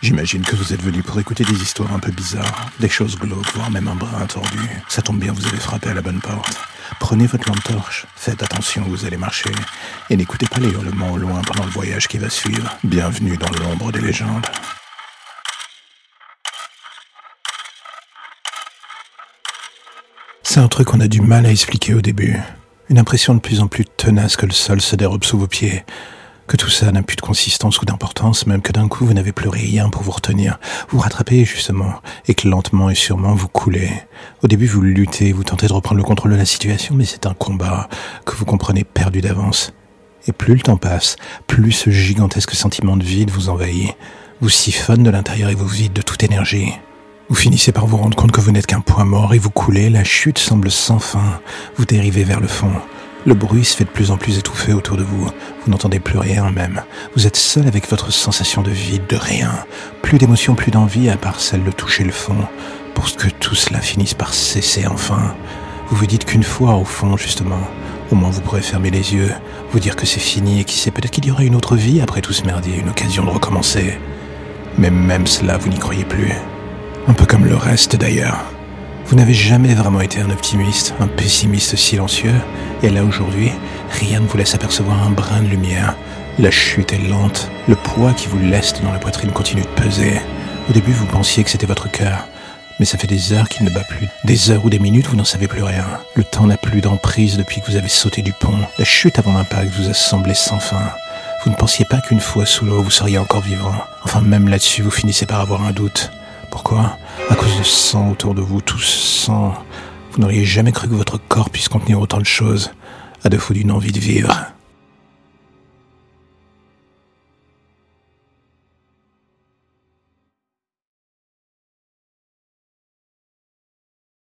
J'imagine que vous êtes venu pour écouter des histoires un peu bizarres, des choses glauques, voire même un brin tordu. Ça tombe bien, vous avez frappé à la bonne porte. Prenez votre lampe torche, faites attention vous allez marcher, et n'écoutez pas les hurlements au loin pendant le voyage qui va suivre. Bienvenue dans l'ombre des légendes. C'est un truc qu'on a du mal à expliquer au début. Une impression de plus en plus tenace que le sol se dérobe sous vos pieds que tout ça n'a plus de consistance ou d'importance, même que d'un coup vous n'avez plus rien pour vous retenir, vous rattrapez justement, et que lentement et sûrement vous coulez. Au début vous luttez, vous tentez de reprendre le contrôle de la situation, mais c'est un combat que vous comprenez perdu d'avance. Et plus le temps passe, plus ce gigantesque sentiment de vide vous envahit, vous siphonne de l'intérieur et vous vide de toute énergie. Vous finissez par vous rendre compte que vous n'êtes qu'un point mort et vous coulez, la chute semble sans fin, vous dérivez vers le fond. Le bruit se fait de plus en plus étouffé autour de vous. Vous n'entendez plus rien même. Vous êtes seul avec votre sensation de vide, de rien. Plus d'émotion, plus d'envie à part celle de toucher le fond. Pour que tout cela finisse par cesser enfin. Vous vous dites qu'une fois au fond, justement, au moins vous pourrez fermer les yeux, vous dire que c'est fini et qui sait peut-être qu'il y aura une autre vie après tout ce merdier, une occasion de recommencer. Mais même cela, vous n'y croyez plus. Un peu comme le reste d'ailleurs. Vous n'avez jamais vraiment été un optimiste, un pessimiste silencieux, et là aujourd'hui, rien ne vous laisse apercevoir un brin de lumière. La chute est lente, le poids qui vous laisse dans la poitrine continue de peser. Au début, vous pensiez que c'était votre cœur, mais ça fait des heures qu'il ne bat plus. Des heures ou des minutes, vous n'en savez plus rien. Le temps n'a plus d'emprise depuis que vous avez sauté du pont. La chute avant l'impact vous a semblé sans fin. Vous ne pensiez pas qu'une fois sous l'eau, vous seriez encore vivant. Enfin, même là-dessus, vous finissez par avoir un doute. Pourquoi? À cause de sang autour de vous, tout sang. Vous n'auriez jamais cru que votre corps puisse contenir autant de choses, à défaut d'une envie de vivre.